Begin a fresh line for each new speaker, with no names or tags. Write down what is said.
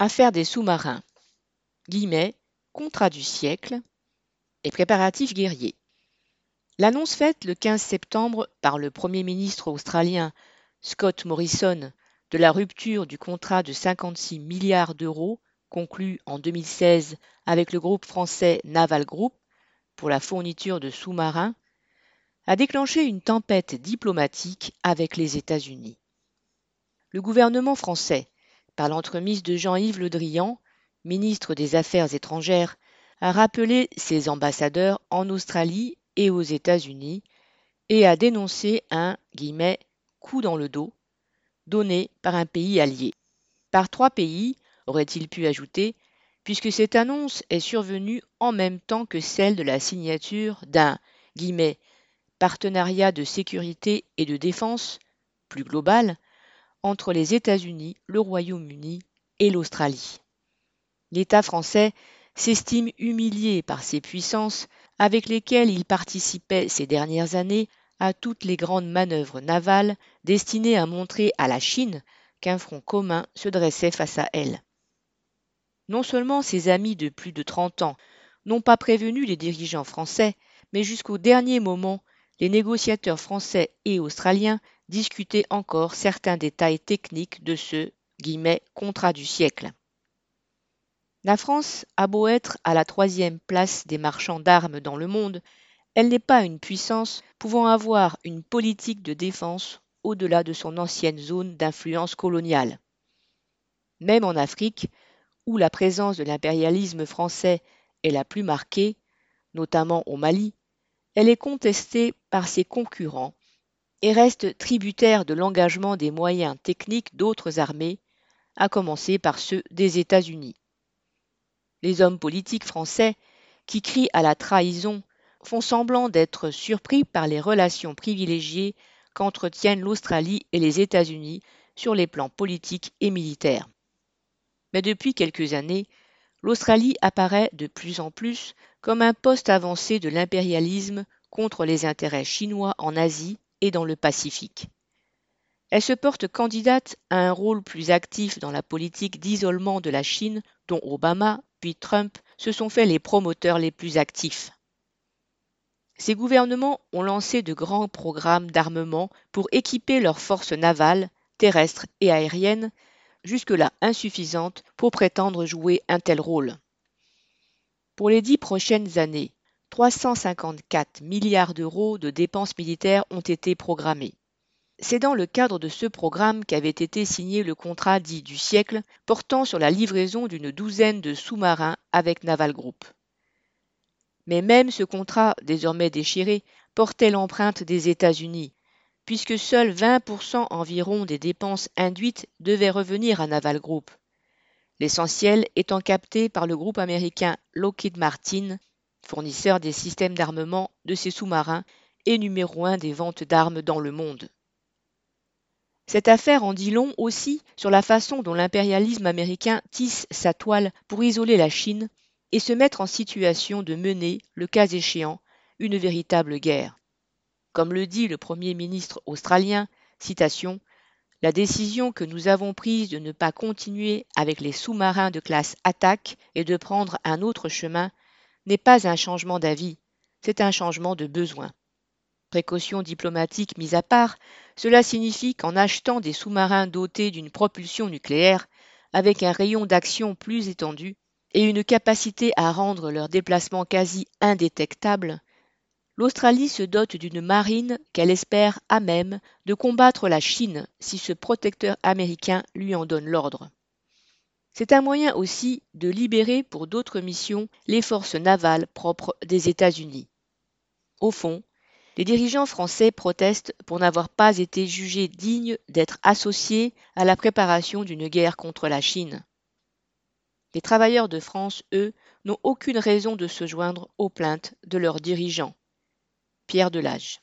Affaire des sous-marins. Guillemets, contrat du siècle et préparatifs guerriers. L'annonce faite le 15 septembre par le Premier ministre australien Scott Morrison de la rupture du contrat de 56 milliards d'euros conclu en 2016 avec le groupe français Naval Group pour la fourniture de sous-marins a déclenché une tempête diplomatique avec les États-Unis. Le gouvernement français, par l'entremise de Jean-Yves Le Drian, ministre des Affaires étrangères, a rappelé ses ambassadeurs en Australie et aux États-Unis et a dénoncé un coup dans le dos donné par un pays allié. Par trois pays, aurait-il pu ajouter, puisque cette annonce est survenue en même temps que celle de la signature d'un partenariat de sécurité et de défense plus global entre les États-Unis, le Royaume-Uni et l'Australie. L'État français s'estime humilié par ces puissances avec lesquelles il participait ces dernières années à toutes les grandes manœuvres navales destinées à montrer à la Chine qu'un front commun se dressait face à elle. Non seulement ses amis de plus de 30 ans n'ont pas prévenu les dirigeants français, mais jusqu'au dernier moment, les négociateurs français et australiens discutaient encore certains détails techniques de ce contrat du siècle. La France a beau être à la troisième place des marchands d'armes dans le monde, elle n'est pas une puissance pouvant avoir une politique de défense au-delà de son ancienne zone d'influence coloniale. Même en Afrique, où la présence de l'impérialisme français est la plus marquée, notamment au Mali, elle est contestée par ses concurrents et reste tributaire de l'engagement des moyens techniques d'autres armées, à commencer par ceux des États-Unis. Les hommes politiques français, qui crient à la trahison font semblant d'être surpris par les relations privilégiées qu'entretiennent l'Australie et les États-Unis sur les plans politiques et militaires. Mais depuis quelques années, l'Australie apparaît de plus en plus comme un poste avancé de l'impérialisme contre les intérêts chinois en Asie et dans le Pacifique. Elle se porte candidate à un rôle plus actif dans la politique d'isolement de la Chine dont Obama puis Trump se sont fait les promoteurs les plus actifs. Ces gouvernements ont lancé de grands programmes d'armement pour équiper leurs forces navales, terrestres et aériennes, jusque-là insuffisantes pour prétendre jouer un tel rôle. Pour les dix prochaines années, 354 milliards d'euros de dépenses militaires ont été programmés. C'est dans le cadre de ce programme qu'avait été signé le contrat dit du siècle portant sur la livraison d'une douzaine de sous-marins avec Naval Group. Mais même ce contrat, désormais déchiré, portait l'empreinte des États-Unis, puisque seuls 20% environ des dépenses induites devaient revenir à Naval Group, l'essentiel étant capté par le groupe américain Lockheed Martin, fournisseur des systèmes d'armement de ses sous-marins et numéro un des ventes d'armes dans le monde. Cette affaire en dit long aussi sur la façon dont l'impérialisme américain tisse sa toile pour isoler la Chine et se mettre en situation de mener, le cas échéant, une véritable guerre. Comme le dit le Premier ministre australien, citation, La décision que nous avons prise de ne pas continuer avec les sous-marins de classe attaque et de prendre un autre chemin n'est pas un changement d'avis, c'est un changement de besoin. Précautions diplomatiques mises à part, cela signifie qu'en achetant des sous-marins dotés d'une propulsion nucléaire, avec un rayon d'action plus étendu, et une capacité à rendre leurs déplacements quasi indétectables, l'Australie se dote d'une marine qu'elle espère à même de combattre la Chine si ce protecteur américain lui en donne l'ordre. C'est un moyen aussi de libérer pour d'autres missions les forces navales propres des États-Unis. Au fond, les dirigeants français protestent pour n'avoir pas été jugés dignes d'être associés à la préparation d'une guerre contre la Chine. Les travailleurs de France, eux, n'ont aucune raison de se joindre aux plaintes de leurs dirigeants. Pierre Delage.